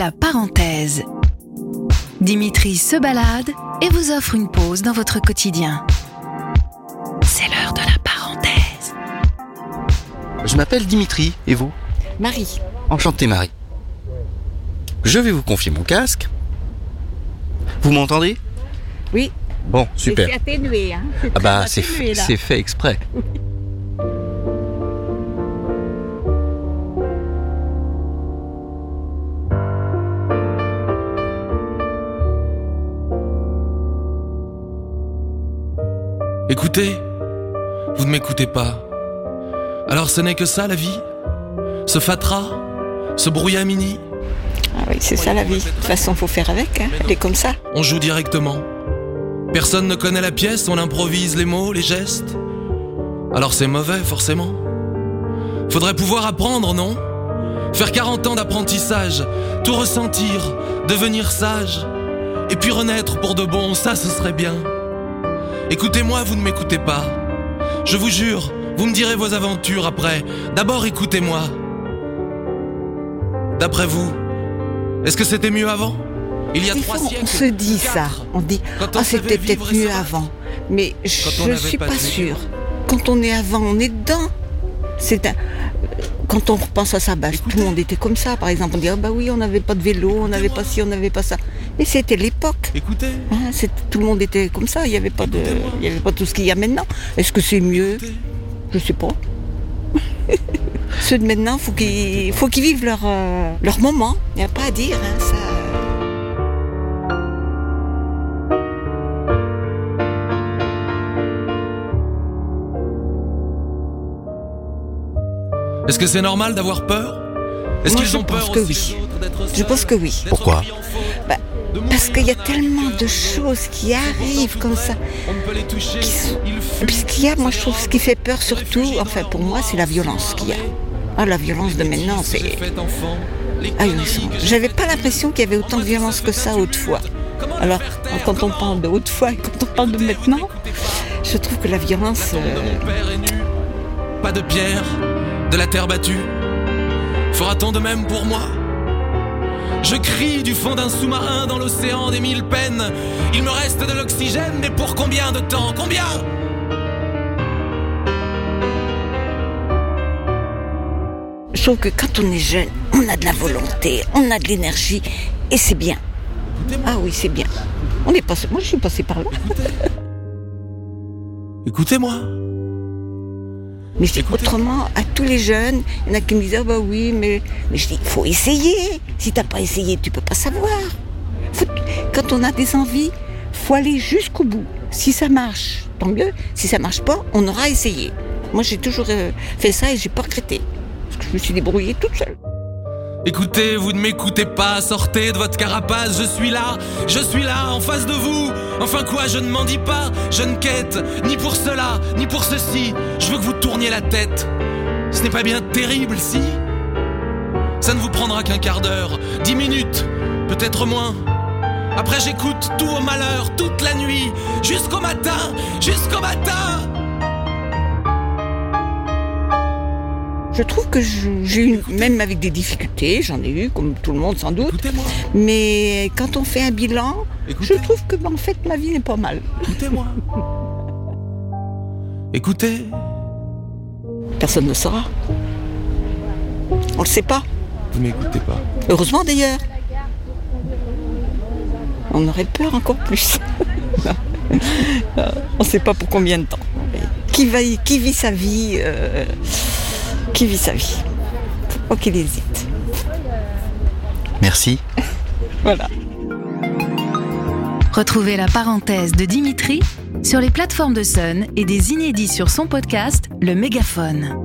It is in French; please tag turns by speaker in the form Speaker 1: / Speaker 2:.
Speaker 1: La parenthèse. Dimitri se balade et vous offre une pause dans votre quotidien. C'est l'heure de la parenthèse.
Speaker 2: Je m'appelle Dimitri, et vous?
Speaker 3: Marie.
Speaker 2: Enchanté Marie. Je vais vous confier mon casque. Vous m'entendez?
Speaker 3: Oui.
Speaker 2: Bon, super.
Speaker 3: C'est atténué, hein.
Speaker 2: Ah bah c'est fait exprès.
Speaker 4: Écoutez, vous ne m'écoutez pas. Alors ce n'est que ça la vie? Ce fatras Ce brouillamini
Speaker 3: Ah oui, c'est ça la vie. De toute façon, faut faire avec, hein. Elle est comme ça.
Speaker 4: On joue directement. Personne ne connaît la pièce, on improvise les mots, les gestes. Alors c'est mauvais, forcément. Faudrait pouvoir apprendre, non? Faire 40 ans d'apprentissage, tout ressentir, devenir sage, et puis renaître pour de bon, ça ce serait bien. Écoutez-moi, vous ne m'écoutez pas. Je vous jure, vous me direz vos aventures après. D'abord écoutez-moi. D'après vous, est-ce que c'était mieux avant? Il y a
Speaker 3: Des
Speaker 4: trois
Speaker 3: fois,
Speaker 4: siècles
Speaker 3: on se dit ça. On dit, ah,
Speaker 4: savait
Speaker 3: c'était peut-être mieux avant. Mais je ne suis
Speaker 4: pas
Speaker 3: pas sûre. Quand on est avant, on est dedans. C'est un... Quand on repense à ça, bah, tout le monde était comme ça. Par exemple, on dit, ah bah oui, on n'avait pas de vélo, on n'avait pas ci, on n'avait pas ça. Mais c'était l'époque.
Speaker 4: Écoutez,
Speaker 3: Hein, tout le monde était comme ça. Il n'y avait pas de, il y avait pas tout ce qu'il y a maintenant. Est-ce que c'est mieux? Je sais pas. Ceux de maintenant, faut qu'ils, faut qu'ils vivent leur, euh, leur moment. Il n'y a pas à dire. hein, ça.
Speaker 4: Est-ce que c'est normal d'avoir peur? Est-ce qu'ils ont peur
Speaker 3: pense que
Speaker 4: aussi,
Speaker 3: oui. Je pense que oui.
Speaker 2: Pourquoi?
Speaker 3: Bah, Parce qu'il y a tellement
Speaker 4: le
Speaker 3: de choses qui arrivent comme ça.
Speaker 4: On ne peut les toucher.
Speaker 3: Qui sont-
Speaker 4: Ils fuient.
Speaker 3: Puis ce qu'il y a, moi je trouve ce qui fait peur surtout, enfin pour moi, c'est la violence qu'il y a. Ah, la violence de maintenant, c'est ahurissant. J'avais pas l'impression qu'il y avait autant de violence que ça autrefois. Alors, quand on parle de autrefois et quand on parle de maintenant, je trouve que la violence. Euh.
Speaker 4: Pas de pierre, de la terre battue. Fera-t-on de même pour moi? Je crie du fond d'un sous-marin dans l'océan des mille peines. Il me reste de l'oxygène, mais pour combien de temps? Combien?
Speaker 3: Je trouve que quand on est jeune, on a de la volonté, on a de l'énergie, et c'est bien. Ah oui, c'est bien. On est passé, moi je suis passée par là.
Speaker 4: Écoutez-moi.
Speaker 3: Mais je dis autrement, à tous les jeunes, il y en a qui me disent Ah bah oui, mais, mais je dis il faut essayer. Si t'as pas essayé, tu peux pas savoir. Faut- quand on a des envies, faut aller jusqu'au bout. Si ça marche, tant mieux. Si ça marche pas, on aura essayé. Moi j'ai toujours euh, fait ça et j'ai pas regretté. Parce que je me suis débrouillée toute seule.
Speaker 4: Écoutez, vous ne m'écoutez pas, sortez de votre carapace, je suis là, je suis là, en face de vous. Enfin quoi, je ne m'en dis pas, je ne quête, ni pour cela, ni pour ceci. Je veux que vous tourniez la tête. Ce n'est pas bien terrible, si Ça ne vous prendra qu'un quart d'heure, dix minutes, peut-être moins. Après j'écoute tout au malheur, toute la nuit, jusqu'au matin, jusqu'au matin.
Speaker 3: Je trouve que j'ai eu, même avec des difficultés, j'en ai eu, comme tout le monde sans doute, mais quand on fait un bilan, je trouve que ben, en fait ma vie n'est pas mal.
Speaker 4: écoutez-moi. Écoutez.
Speaker 3: Personne ne saura. On le sait pas.
Speaker 4: Vous m'écoutez pas.
Speaker 3: Heureusement d'ailleurs. On aurait peur encore plus. On ne sait pas pour combien de temps. Qui, va, y- qui vit sa vie euh, Qui vit sa vie Faut pas qu'il hésite.
Speaker 2: Merci.
Speaker 3: Voilà.
Speaker 1: Retrouvez la parenthèse de Dimitri sur les plateformes de Sun et des inédits sur son podcast Le Mégaphone.